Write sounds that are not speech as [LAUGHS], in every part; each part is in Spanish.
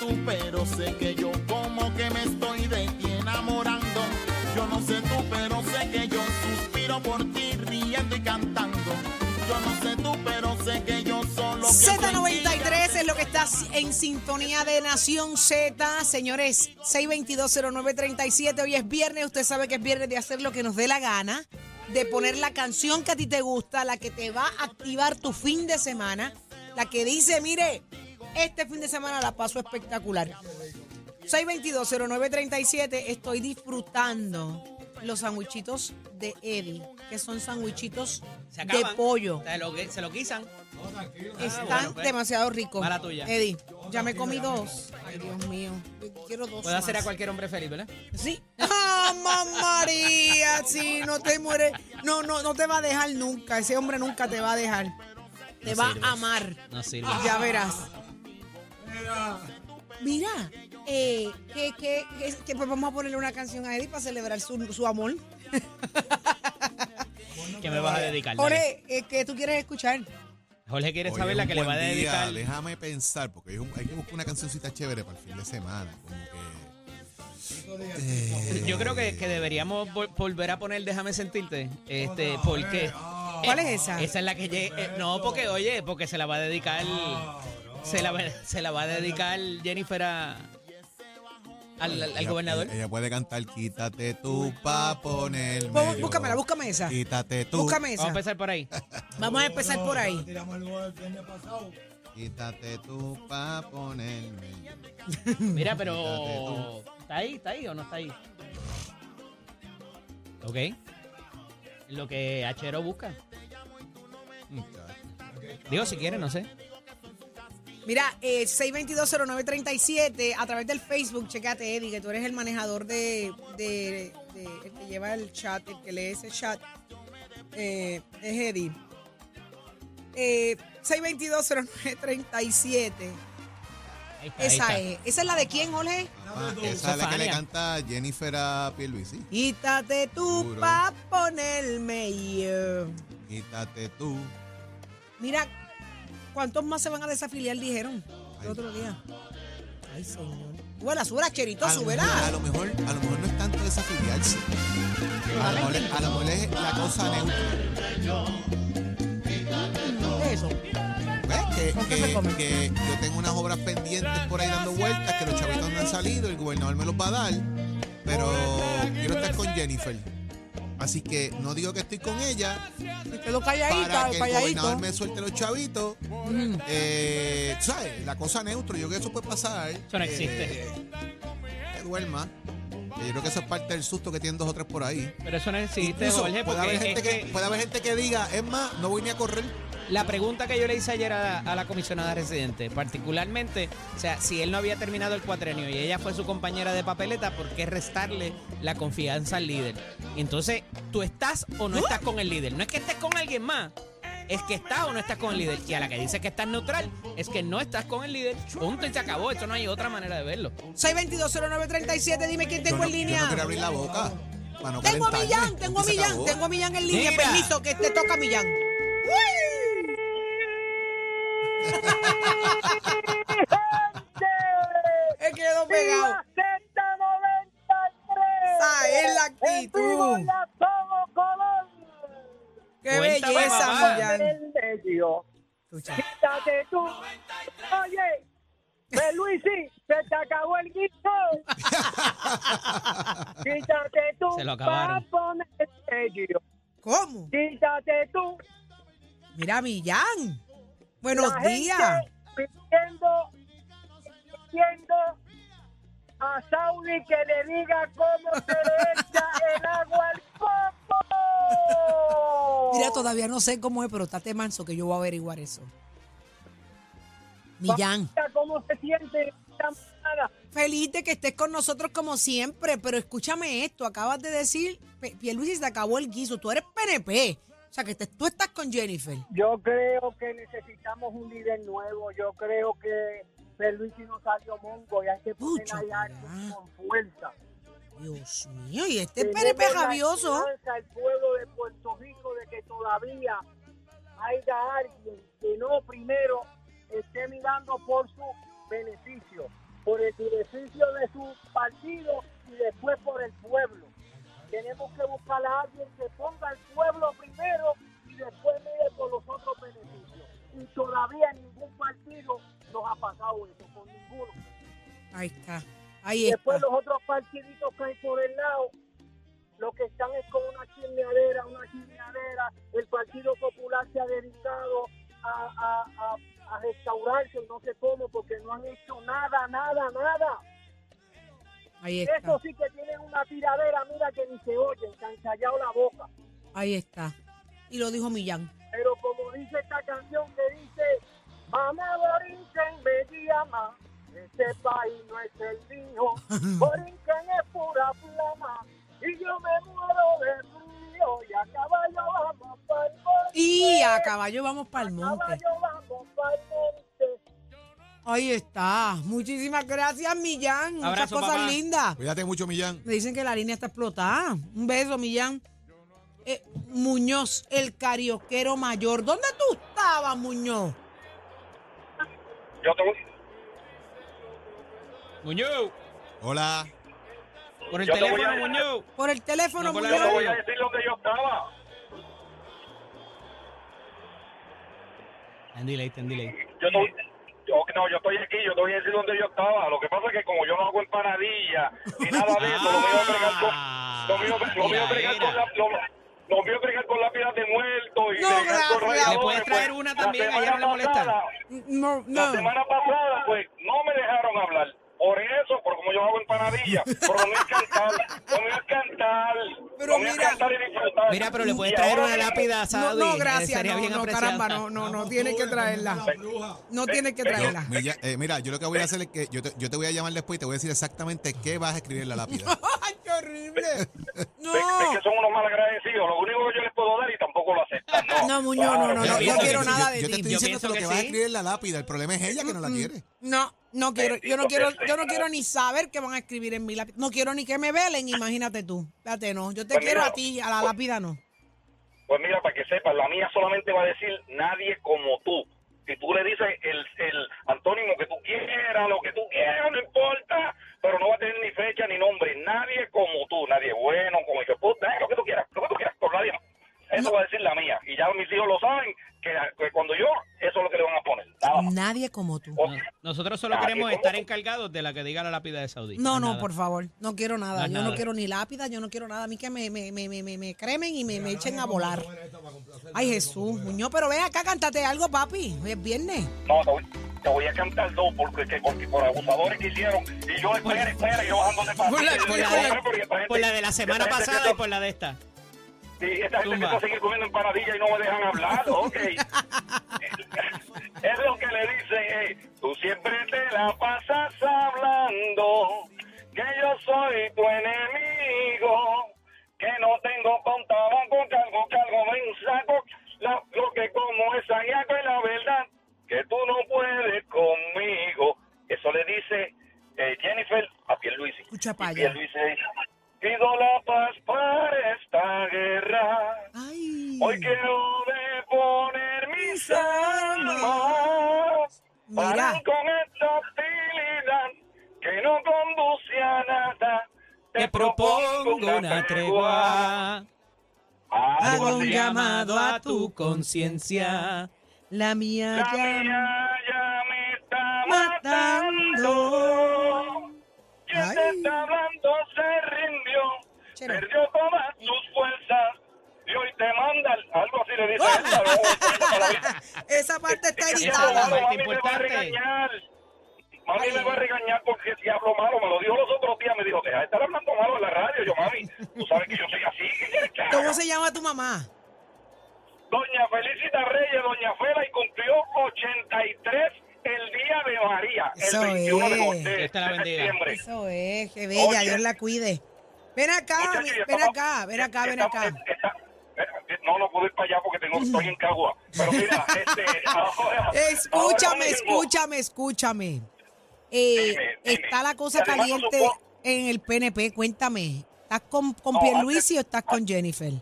Tú, pero sé que yo como que me estoy de ti enamorando. Yo no sé tú, pero sé que yo suspiro por ti riendo y cantando. Yo no sé tú, pero sé que yo solo pienso en ti. Z93 es lo que está en sintonía de Nación Z. Señores, 6220937. Hoy es viernes. Usted sabe que es viernes de hacer lo que nos dé la gana. De poner la canción que a ti te gusta, la que te va a activar tu fin de semana. La que dice, mire, este fin de semana la paso espectacular. 6220937. Estoy disfrutando los sandwichitos de Eddie, que son sandwichitos Se de acaban. pollo. Se lo, se lo. Están bueno, pues. demasiado ricos. Mala tuya. Eddie, ya me comí dos. Ay, Dios mío. Quiero dos. Puede hacer a más. cualquier hombre feliz, ¿verdad? Sí. ¡Ah, mamá María! Sí, no te mueres. No, no, no te va a dejar nunca. Ese hombre nunca te va a dejar. Te No va a amar. No sirve. Ya verás. Mira, eh, que, que, que, que, pues vamos a ponerle una canción a Eddie para celebrar su, su amor. [LAUGHS] ¿Qué me vas a dedicar? Jorge, eh, ¿qué tú quieres escuchar? Jorge quiere Hoy saber la que le va a día, dedicar. Déjame pensar, porque hay, que buscar una cancioncita chévere para el fin de semana. Como que. eh, Yo creo que, que deberíamos vol- volver a poner Déjame sentirte. Este, porque. ¿Cuál es esa? Esa es la que lle- eh, no, porque, oye, porque se la va a dedicar. Se la, va- se la va a dedicar Jennifer a- al, al- ella- gobernador. Ella, ella puede cantar Quítate tú pa' ponerme. Yo. Búscamela, búscame esa. Quítate tú. Búscame Vamos a esa. empezar por ahí. [LAUGHS] Vamos a empezar por ahí. Quítate tú pa' ponerme. Mira, pero. ¿Está ahí? ¿Está ahí o no está ahí? Ok. Lo que Achero busca. Digo, si quiere, no sé. Mira, eh, 6220937 a través del Facebook, checate Eddie, que tú eres el manejador de, de- de- el que lleva el chat, el que lee ese chat, eh, es Eddie. Eh, 6220937, Ahí está, ahí esa está. es. ¿Esa es la de quién, Jorge? Ah, esa es la que le canta Jennifer a Pierluisi. Quítate tú Seguro. pa' ponerme yo. Quítate tú. Mira, ¿cuántos más se van a desafiliar, dijeron el otro día? Ay, señor. Bueno, súbela, Cherito, A lo, mejor, súbela. a, lo mejor, a lo mejor no es tanto desafiliarse. A lo mejor, es- a lo mejor es la cosa neutra. ¿Qué es eso? ¿Ves? Que, ¿Con qué se que- que yo tengo unas obras pendientes por ahí dando vueltas, que los chavitos no han salido, el gobernador me los va a dar, pero quiero estar con Jennifer. Así que no digo que estoy con ella quedo calladita, para que el calladito. gobernador me suelte los chavitos. Ujú. Eh, ¿Sabes? La cosa neutro, yo creo que eso puede pasar. Eso no existe. Eh, que duerma. Yo creo que eso es parte del susto que tienen dos o tres por ahí. Pero eso no existe, Incluso Jorge, puede, haber es gente que, que puede haber gente que diga, es más, no voy ni a correr. La pregunta que yo le hice ayer a, a la comisionada residente, particularmente, o sea, si él no había terminado el cuatrenio y ella fue su compañera de papeleta, ¿por qué restarle la confianza al líder? Entonces, ¿tú estás o no estás con el líder? No es que estés con alguien más, es que estás o no estás con el líder. Y a la que dice que estás neutral, es que no estás con el líder. Punto y se acabó. Esto no hay otra manera de verlo. 6220937, dime quién tengo no, en yo línea. no quiero abrir la boca. tengo a. Millán, tengo a Millán, tengo a Millán en línea. Mira. Permiso, que te toca a Millán. [LAUGHS] He quedado pegado. Esa es la actitud. Qué Cuéntame, belleza. Millán. Escucha. Quítate tú. Oye, pues Luisi, se te acabó el guiso. [LAUGHS] Quítate tú. Se lo acabaron. pa' ponerte serio. ¿Cómo? Quítate tú. Mira, Millán. Buenos La días. gente Pidiendo, pidiendo a Saudi que le diga cómo se le echa el agua al coco. Mira, todavía no sé cómo es, pero estate manso que yo voy a averiguar eso. Millán. ¿Cómo se siente? Feliz de que estés con nosotros como siempre, pero escúchame esto, acabas de decir, Pierluisi se acabó el guiso, tú eres PNP, o sea que te- tú estás con Jennifer. Yo creo que necesitamos un líder nuevo. Yo creo que Luisi no salió mongo y hay que poner Pucha, ahí alguien con fuerza. Dios mío, y este la rabioso. El pueblo de Puerto Rico de que todavía haya alguien que no primero esté mirando por su beneficio, por el beneficio de su partido y después por el pueblo. Tenemos que buscar a alguien que ponga al pasado eso, con ninguno. Ahí está, ahí está. Después los otros partiditos que hay por el lado, lo que están es con una chismeadera, una chismeadera. El Partido Popular se ha dedicado a, a, a, a restaurarse, no sé cómo, porque no han hecho nada, nada, nada. Ahí está, Eso sí que tienen una tiradera, mira que ni se oyen, se han callado la boca. ahí está. Y lo dijo Millán. Pero como dice esta canción que dice, mamá Borinquen me llama, este país no es el mío, [LAUGHS] Borinquen es pura flama, y yo me muero de frío, y a caballo vamos para el monte. Y a caballo vamos para el a monte. caballo vamos para el monte. Ahí está. Muchísimas gracias, Millán. Muchas Abrazo, cosas papá. lindas. Cuídate mucho, Millán. Me dicen que la línea está explotada. Un beso, Millán. Eh, Muñoz, el carioquero mayor. ¿Dónde tú estabas, Muñoz? Yo te, Muñoz, Hola. por el Yo te teléfono, a- Muñoz. Por el teléfono, No, la yo te Muñoz. voy a decir lo que yo estaba. En delay, en delay. Yo, te- yo, no, yo estoy aquí, yo te voy a decir dónde yo estaba. Lo que pasa es que como yo no hago empanadilla ni nada de eso, lo mío es bregar con, lo mío, lo mío es bregar con la, lo, lo mío es bregar con lápidas de muerto y No, gracias. ¿Le puedes traer pues, una la también? Ayer no le molesta. No, La semana pasada, pues, no me dejaron hablar. Por eso, por como yo hago empanadilla. Pero no es cantar, no es cantar. Pero no mira- cantar y disfrutar. Mira, pero le puedes traer una lápida a No, Saudi. no, eh, gracias. No, bien no, caramba, no, no, no tienes que traerla. No tienes que traerla. Millán, eh, mira, yo lo que voy a hacer es que yo te, yo te voy a llamar después y te voy a decir exactamente qué vas a escribir en la lápida. [LAUGHS] ¡Ay, qué horrible! No. Es, es que son unos malagradecidos. Lo único que yo les puedo dar y tampoco lo aceptan. No, No, Muñoz, no, no, no, Mira, no yo- quiero yo- nada yo, de yo te ti. estoy Yo diciendo pienso lo que que vas a escribir en la lápida. El problema es ella que no la quiere. No, no quiero, yo no quiero, yo no quiero ni saber qué van a escribir en mi lápida. No quiero ni que me velen, imagínate tú. Espérate, no. Yo te Pues quiero mira, a ti, a la lápida no. Pues mira, para que sepas, la mía solamente va a decir nadie como tú Nadie como tú. No, nosotros solo Nadie queremos estar tú. encargados de la que diga la lápida de Saudi. No, no, nada. por favor. No quiero nada. Yo no quiero ni lápida, yo no quiero nada. A mí que me, me, me, me, me, me cremen y me, me echen a volar. Ay, Jesús, Muñoz, pero ven acá, cántate algo, papi. Hoy es viernes. No, te voy, te voy a cantar dos porque, que- porque por abusadores que hicieron. Y yo, espera, espera, yo bajando de Por la, por la de, gente- por la de la semana pasada y por la de esta. Y esta gente que a seguir comiendo empanadilla y no me dejan hablar, ok. [LAUGHS] es lo la pasas hablando, que yo soy tu enemigo, que no tengo con tabaco, cargo, cargo, ven, saco, la- lo que como es sayaco y la verdad, que tú no puedes conmigo. Eso le dice eh, Jennifer a Pierluisi. Escucha Y pa' allá. Una tregua. Hago un llamado a tu conciencia. La mía La ya mía ya me está matando. Ay. te está hablando se rindió. Chero. Perdió todas sus fuerzas. Y hoy te manda algo así le dice ¡Oh! a ella, luego cuenta para mí. [LAUGHS] Esa parte está Esa editada. parte mami me va a importante. regañar. Mami Ay. me va a regañar porque si hablo malo, me lo dijo los otros días, me dijo, deja de estar hablando malo en la radio. Yo, mami, tú sabes que yo soy así, ¿qué quieres que haga? ¿Cómo se llama tu mamá? Doña Felicita Reyes, Doña Fela, y cumplió 83 el día de María, el Eso 21 de, es. de- de bendiga. septiembre. Eso es, qué bella, Oye. Dios la cuide. Ven acá, Muchacho, ven estamos- acá, ven acá, ven estamos- acá. eh, no, no puedo ir para allá porque tengo, estoy en Cagua. Pero mira, [LAUGHS] este, ahora, Escúchame, ahora escúchame, escúchame. Eh, Dime, dime. está la cosa además, caliente supongo- en el PNP, cuéntame. ¿Estás con, con No, Pierluisi o estás con Jennifer?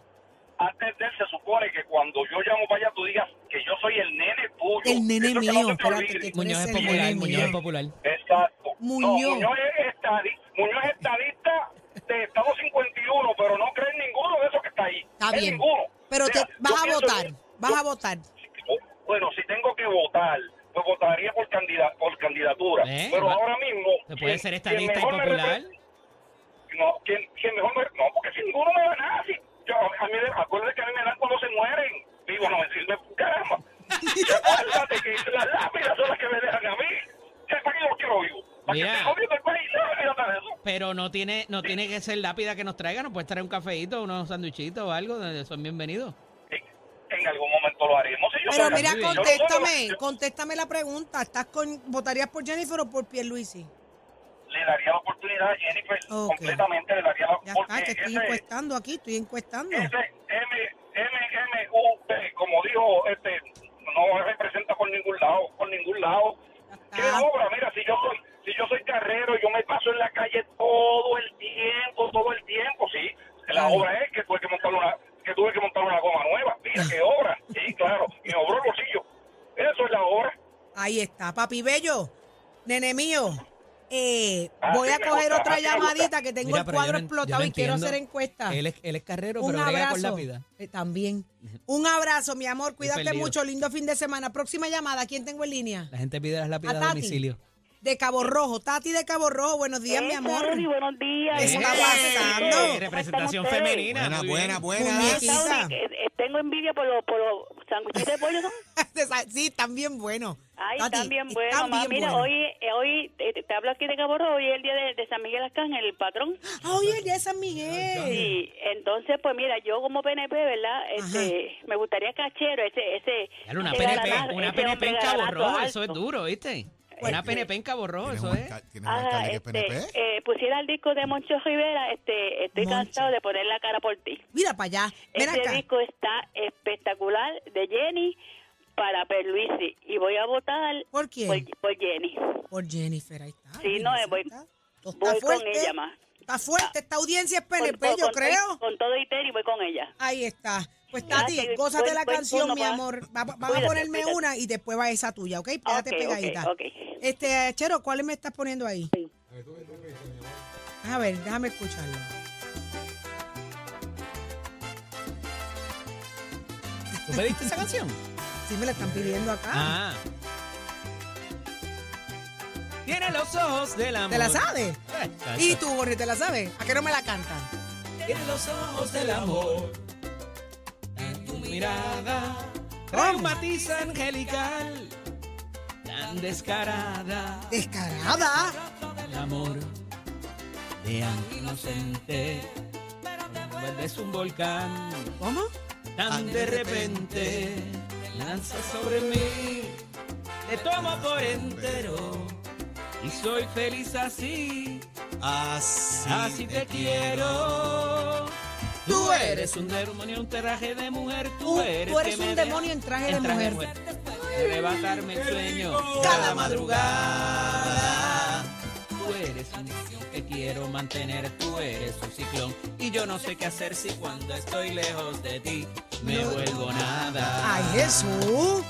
Antes de él se supone que cuando yo llamo para allá tú digas que yo soy el nene tuyo. El nene Eso que no mío, espérate, que Muñoz es popular, nene Muñoz es popular. Exacto. Muñoz. No, Muñoz es, estadi- Muñoz es estadista de Estado 51, pero no cree en ninguno de esos que está ahí. Está En bien. ninguno. Pero O sea, te, vas a votar, que- vas yo- a votar. Bueno, si tengo que votar, pues votaría por, candida- por candidatura. Eh, pero va- ahora mismo... Se puede quien- ser estadista y popular. No, quien, quien mejor me... No, porque si ninguno me da nada. Si, yo, a mí, me- acuérdate que a mí me dan cuando se mueren. Digo, no me sirve, caramba. [LAUGHS] Acuérdate que las lápidas son las que me dejan a mí. ¿Qué para qué yo quiero vivo? ¿Para que Mira. el país? Pero no tiene, no tiene que ser lápida que nos traigan, nos puede traer un cafeíto, unos sanduichitos o algo, son bienvenidos. En, en algún momento lo haremos. Pero mira, contéstame, contéstame la pregunta. ¿Estás con, ¿Votarías por Jennifer o por Pierluisi? le daría la oportunidad a Jennifer completamente, le daría la Ya porque está, que estoy ese- encuestando aquí, estoy encuestando. Ese M, M, M, U, P, como dijo, este, no me representa por ningún lado, por ningún lado. ¿Qué obra? Mira, si yo soy, si yo soy carrero, yo me paso en la calle todo el tiempo, todo el tiempo, sí. La Ay. obra es que tuve que montar una, que tuve que montar una goma nueva. Mira qué obra. Sí, claro. Y me obró el bolsillo. Eso es la obra. Ahí está, papi bello, nene mío. Eh, Ah, voy a coger gusta, otra llamadita que tengo Mira, el cuadro no explotado no y quiero hacer encuesta. Él es, él es carrero, Un pero con abrazo. lápida. Eh, también. Un abrazo, mi amor. Cuídate mucho. Lindo fin de semana. Próxima llamada. ¿Quién tengo en línea? La gente pide las lápidas A domicilio. De Cabo Rojo. Tati de Cabo Rojo. Buenos días, mi amor. Saudi, buenos días. ¿Qué está ¿Cómo pasando? Eh, representación femenina. Buena, buena, buena. Eh, eh, tengo envidia por los por los sándwiches de pollo, ¿no? [LAUGHS] sí, están bien buenos. Ay, Tati, están bien buenos. están ma. bien Mira, hoy, eh, hoy eh, te hablo aquí de Cabo Rojo, hoy es el día de, de San Miguel Arcángel, el patrón. Ah, Hoy es el día de San Miguel. Entonces, pues mira, yo como PNP, ¿verdad? Este, me gustaría cachero, ese, ese. Una ese PNP, una ese PNP en Cabo Rojo, eso es duro, ¿viste? Una PNP en Cabo Rojo, ¿Tienes eso es. ¿Tienes un Ajá, alcalde que es este, PNP? eh, pusiera el disco de Moncho Rivera, este, estoy Moncho. cansado de poner la cara por ti. Mira para allá. Ven Ese acá. disco está espectacular de Jenny para Perluisi y voy a votar ¿Por quién? por, por Jenny. Por Jennifer, ahí está. Sí, no, eh, voy- Está, está Voy con ella más. Está fuerte. Esta audiencia es PNP, Con- yo con- creo. Con todo y voy con ella. Ahí está. Pues Tati, gózate la canción, mi amor. Va- Vamos a Cuídate, ponerme cuídate. una y después va esa tuya, ¿ok? Ok, pegadita. Este, Chero, ¿cuál me estás poniendo ahí? A ver, déjame escucharlo. ¿Tú pediste esa canción? Sí, me la están pidiendo acá. Ah. Tiene los ojos del amor. ¿Te la sabes? Eh, ¿Y tú, Borri, te la sabes? ¿A qué no me la cantan? Tiene los ojos del amor. Mirada. Trae un matiz angelical. Tan descarada. Descarada. El amor de inocente. Vuelves un volcán. ¿Cómo? Tan de repente. Lanza sobre mí. Te tomo por entero. Y soy feliz así. Así, Así te quiero. Tú eres un demonio, un traje de mujer. Tú, Tú, eres, tú eres un demonio en traje de mujer. Arrebatarme el sueño Cada madrugada. Tú eres un que quiero mantener. Tú eres un ciclón. Y yo no sé qué hacer si cuando estoy lejos de ti me vuelvo nada. ¡Ay, Jesús!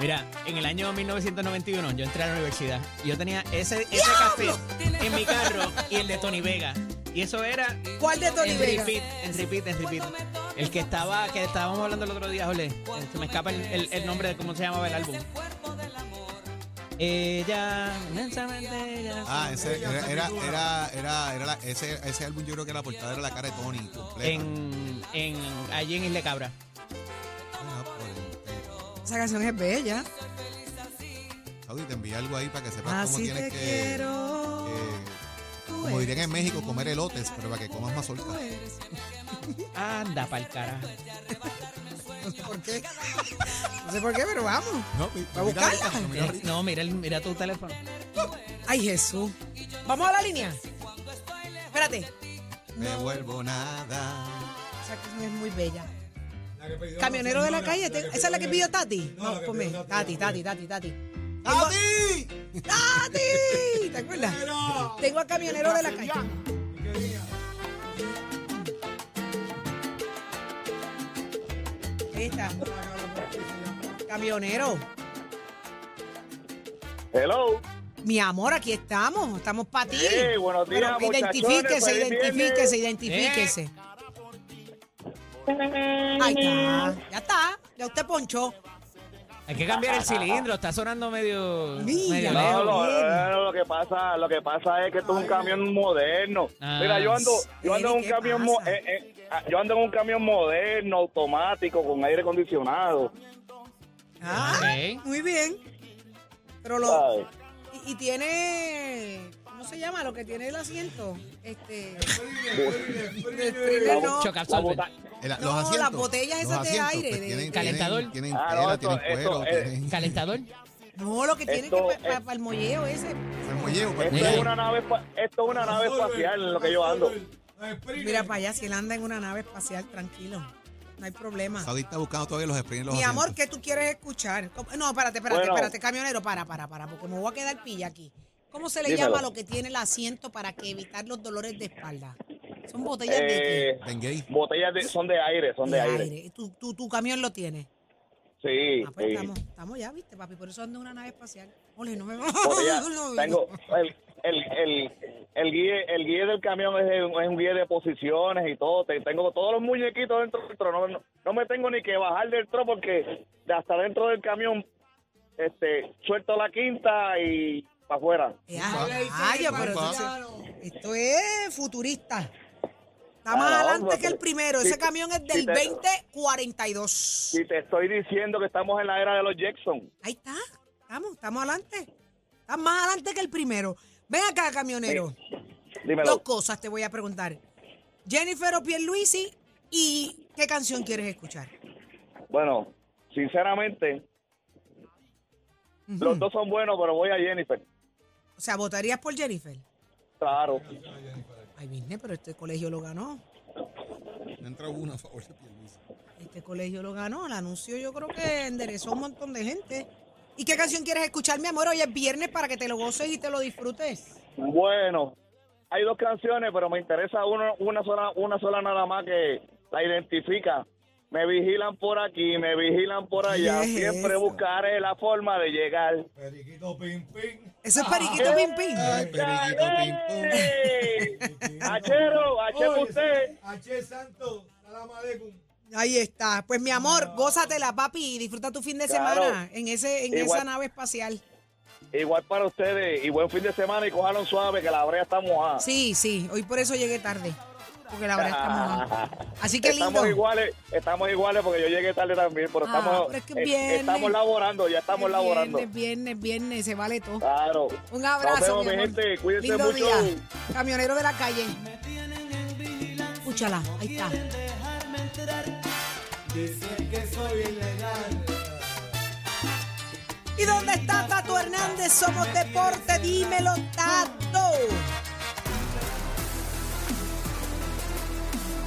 Mira, en el año 1991 yo entré a la universidad y yo tenía ese, ese café en mi carro y el de Tony Vega. Y eso era ¿Cuál de Tony en Vega? repeat, en repeat, en repeat. El que estaba, que estábamos hablando el otro día, Jole. Se me escapa el, el- el nombre de cómo se llamaba el álbum. Ella, inmensamente ella. Ah, ese era, era, era, era, era la- ese, ese álbum yo creo que la portada era la cara de Tony completa. En, en, allí en Isla Cabra. Ah, pues, Esa canción es bella. Saudi, te envié algo ahí para que sepas cómo Así tienes te que, quiero. Como dirían en México, comer elotes, pero para que comas mazorca. Anda pa'l carajo. No sé por qué. No sé por qué, pero vamos. No, mi- ¿Va a mira buscarla? mira Eh, ahorita. No, mira, el- mira tu teléfono. Ay, Jesús. Vamos a la línea. Espérate. Me vuelvo nada. Esa canción es muy bella. Camionero de la calle. te- ¿Esa es la que pidió Tati? No, ponme. Tati, Tati, Tati, Tati. Tengo- ¡Tati! ¡Tati! ¿Te acuerdas? Tengo a camionero de la calle. Ahí está. Camionero. Hello. Mi amor, aquí estamos. Estamos para ti. Buenos días, Pero identifíquese, identifíquese, identifíquese. Ahí está. Ya está. Ya usted ponchó. Hay que cambiar el cilindro, está sonando medio, Mira. medio No, lo, bien. lo que pasa, lo que pasa es que esto es un camión moderno. Ah. Mira, yo ando, yo ando en un ¿Qué camión, mo- eh, eh, ah, yo ando en un camión moderno, automático, con aire acondicionado. Ah, muy bien. Pero lo. Y, y tiene. ¿Cómo se llama? Lo que tiene el asiento. Este. [LAUGHS] no. Choca El- No, los asientos. las botellas los esas de asientos, aire, pues, de- tienen, Calentador. Tienen, tienen Ah, tela, no, tienen esto- cuero, esto, eh, tienen ¿Calentador? No, lo que tiene Esto que para es- el molleo ese. el molleo. pues, Esto Mira. es una nave, espa- esto es una nave espacial en lo que yo ando. Mira para allá, si él anda en una nave espacial, tranquilo. No hay problema. Saudi está buscando todavía los en los Mi amor. ¿qué tú quieres escuchar? ¿Cómo- No, espérate, espérate, Bueno. espérate, camionero, para, para, para, porque me voy a quedar pilla aquí. ¿Cómo se le Dímelo. llama lo que tiene el asiento para que evitar los dolores de espalda? Son botellas de qué? Eh, Bengay. botellas de, son de aire, son de, aire. ¿Tu, tu, tu camión lo tiene? Sí, Ah, pues sí. estamos, estamos ya, viste, papi, por eso ando en una nave espacial. Ole, no me Botella- tengo el, el, el, el guía el guía del camión es, un- es un guía de posiciones y todo Te- tengo todos los muñequitos dentro del tro no, no, no me tengo ni que bajar del tro porque de hasta dentro del camión este suelto la quinta y para afuera rayo, pero entonces, esto es futurista. Está más Ah, adelante que el primero. Ese camión es del sí, te- 2042. y te estoy diciendo que estamos en la era de los Jackson Ahí está. Estamos, estamos adelante. Está más adelante que el primero. Ven acá, camionero. dímelo Dos cosas te voy a preguntar. Jennifer o Pierluisi y ¿qué canción quieres escuchar? bueno sinceramente los dos son buenos pero voy a Jennifer O sea, ¿votarías por Jennifer? claro Ay, Virne, pero este colegio lo ganó. Me entra uno a favor de Pierluisi. Este colegio lo ganó. El anuncio yo creo que enderezó un montón de gente. ¿Y qué canción quieres escuchar, mi amor? Hoy es viernes para que te lo goces y te lo disfrutes. Bueno, hay dos canciones, pero me interesa uno, una sola, una sola nada más que la identifica. Me vigilan por aquí, me vigilan por allá. ¿Qué es Siempre eso? buscaré la forma de llegar. Eso es Periquito Pim Pim. Ay, periquito, pim. ¡Eh! [LAUGHS] Achero, achero usted. Ahí está. Pues mi amor, gózatela, papi, y disfruta tu fin de Claro. semana en ese en Igual. esa nave espacial. Igual para ustedes y buen fin de semana y cojaron suave que la brea está mojada. Sí, sí, hoy por eso llegué tarde. Porque la verdad está mojada. [LAUGHS] Así que lindo. Estamos iguales, estamos iguales porque yo llegué tarde también, pero Ah, estamos, pero es que eh, viernes. estamos laborando, ya estamos Es laborando. Viernes, viernes, viernes, se vale todo. Claro. Un abrazo, vemos, mi gente. Cuídense Lindo mucho. día. Camionero de la calle. Escúchala, ahí está. ¿Y dónde está Tato Hernández? Somos deporte, dímelo, Tato.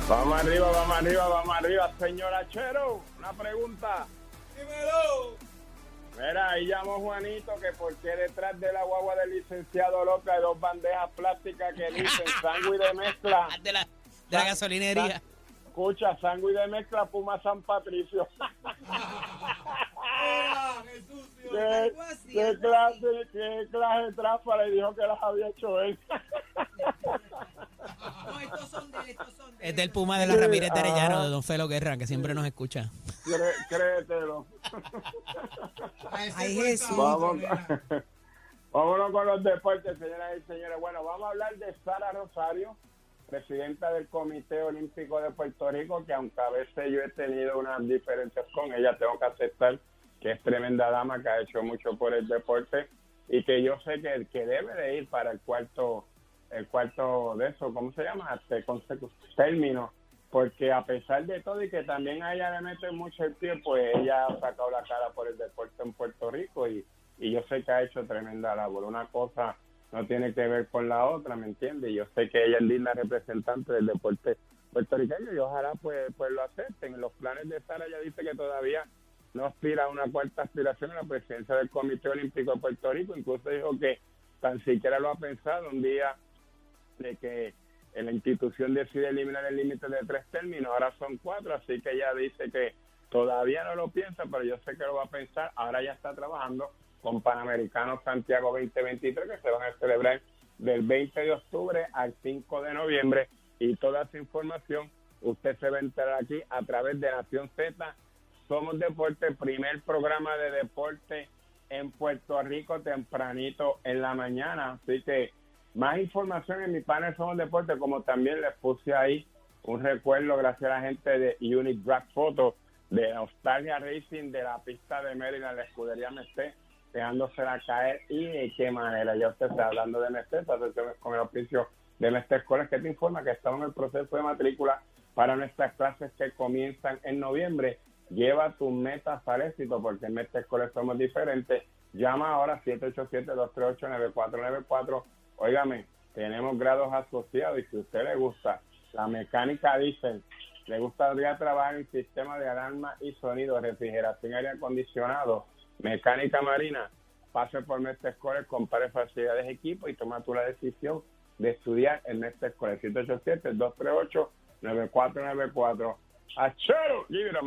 Vamos arriba, vamos arriba, vamos arriba, señor Achero. Una pregunta. Dímelo. Mira, ahí llamó Juanito que por qué detrás de la guagua del licenciado loca hay dos bandejas plásticas que dicen [LAUGHS] sándwich de mezcla. De la, de la gasolinería. Escucha, sándwich de mezcla Puma San Patricio. [LAUGHS] ¿Qué, qué clase, qué clase de trampa le dijo que las había hecho él? [LAUGHS] No, Es del Puma de la Ramírez de Arellano, de Don Felo Guerra, que siempre nos escucha. Cré- créetelo. Ay, Jesús. Vamos, [LAUGHS] vámonos con los deportes, señoras y señores. Bueno, vamos a hablar de Sara Rosario, presidenta del Comité Olímpico de Puerto Rico, que aunque a veces yo he tenido unas diferencias con ella, tengo que aceptar que es tremenda dama, que ha hecho mucho por el deporte y que yo sé que, que debe de ir para el cuarto el cuarto de eso, ¿cómo se llama? Este término, porque a pesar de todo y que también a ella le mete mucho el pie, pues ella ha sacado la cara por el deporte en Puerto Rico y, y yo sé que ha hecho tremenda labor. Una cosa no tiene que ver con la otra, ¿me entiendes? Yo sé que ella es linda representante del deporte puertorriqueño y ojalá pues, pues lo acepten. En los planes de Sara ella dice que todavía no aspira a una cuarta aspiración a la presidencia del Comité Olímpico de Puerto Rico, incluso dijo que tan siquiera lo ha pensado un día de que la institución decide eliminar el límite de tres términos, ahora son cuatro, así que ella dice que todavía no lo piensa, pero yo sé que lo va a pensar, ahora ya está trabajando con Panamericanos Santiago 2023 que se van a celebrar del 20 de octubre al 5 de noviembre y toda esa información usted se va a enterar aquí a través de Nación Z, Somos Deporte, primer programa de deporte en Puerto Rico tempranito en la mañana, así que más información en mi panel Somos Deporte, como también les puse ahí un recuerdo gracias a la gente de Unit Drag Photo de Nostalgia Racing de la pista de Maryland, la escudería Mesté, dejándosela caer y de qué manera. Ya usted está hablando de Mesté, está con el oficio de Mesté Escuelas que te informa que estamos en el proceso de matrícula para nuestras clases que comienzan en noviembre. Lleva tus metas al éxito porque en Mesté Escuelas somos diferentes. Llama ahora 787-238-9494. Óigame, tenemos grados asociados y si a usted le gusta la mecánica diésel, le gustaría trabajar en sistema de alarma y sonido, refrigeración aire acondicionado, mecánica marina, pase por Mestre Escolar, compare facilidades de equipo y toma tú la decisión de estudiar en Mestre Escolar. 787-238-9494. ¡Achero! Give it a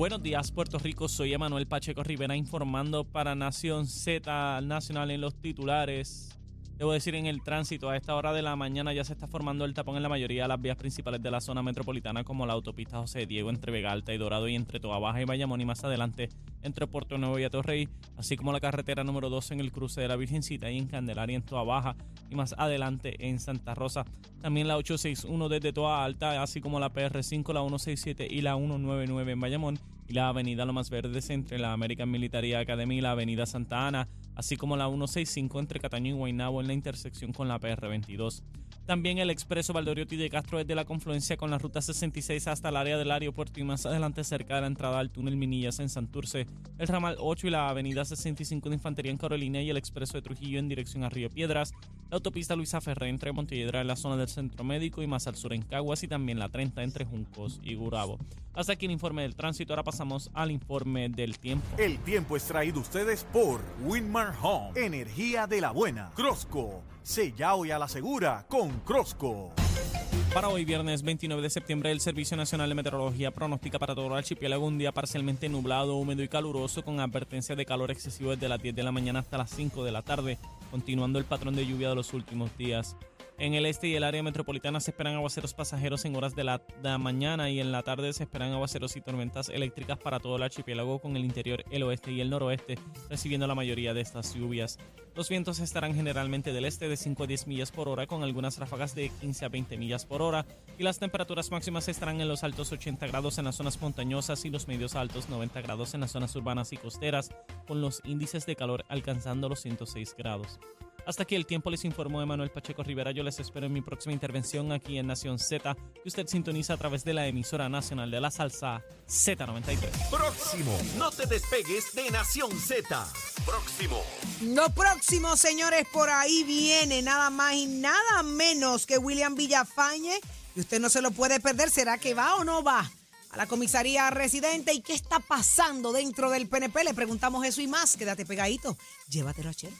Buenos días, Puerto Rico. Soy Emanuel Pacheco Rivera informando para Nación Z Nacional en los titulares. Debo decir, en el tránsito a esta hora de la mañana ya se está formando el tapón en la mayoría de las vías principales de la zona metropolitana, como la autopista José Diego entre Vega Alta y Dorado y entre Toa Baja y Bayamón y más adelante entre Puerto Nuevo y Atorrey, así como la carretera número 2 en el cruce de la Virgencita y en Candelaria en Toa Baja y más adelante en Santa Rosa. También la 861 desde Toa Alta, así como la PR5, la 167 y la 199 en Bayamón y la avenida Lomas Verdes entre la American Military Academy y la avenida Santa Ana, así como la 165 entre Cataño y Guaynabo en la intersección con la PR22. También el expreso Valdoriotti de Castro desde la confluencia con la ruta 66 hasta el área del aeropuerto y más adelante cerca de la entrada al túnel Minillas en Santurce, el ramal 8 y la avenida 65 de Infantería en Carolina y el expreso de Trujillo en dirección a Río Piedras, la autopista Luisa Ferré entre Montelledra en la zona del centro médico y más al sur en Caguas y también la 30 entre Juncos y Gurabo. Hasta aquí el informe del tránsito, ahora pasamos al informe del tiempo. El tiempo es traído ustedes por Winmar Home, energía de la buena. Crosco, sella hoy a la segura con Crosco. Para hoy, viernes 29 de septiembre, el Servicio Nacional de Meteorología pronostica para todo el archipiélago un día parcialmente nublado, húmedo y caluroso, con advertencia de calor excesivo desde las 10 de la mañana hasta las 5 de la tarde, continuando el patrón de lluvia de los últimos días. En el este y el área metropolitana se esperan aguaceros pasajeros en horas de la, mañana y en la tarde se esperan aguaceros y tormentas eléctricas para todo el archipiélago con el interior, el oeste y el noroeste recibiendo la mayoría de estas lluvias. Los vientos estarán generalmente del este de 5 a 10 millas por hora con algunas ráfagas de 15 a 20 millas por hora y las temperaturas máximas estarán en los altos 80 grados en las zonas montañosas y los medios altos 90 grados en las zonas urbanas y costeras con los índices de calor alcanzando los 106 grados. Hasta aquí el tiempo les informó Emanuel Pacheco Rivera. Yo les espero en mi próxima intervención aquí en Nación Z, que usted sintoniza a través de la emisora nacional de la salsa Z93. Próximo, no te despegues de Nación Z. Próximo. Lo próximo, señores, por ahí viene nada más y nada menos que William Villafañe. Y usted no se lo puede perder. ¿Será que va o no va? A la comisaría residente. ¿Y qué está pasando dentro del PNP? Le preguntamos eso y más. Quédate pegadito. Llévatelo a Chelo.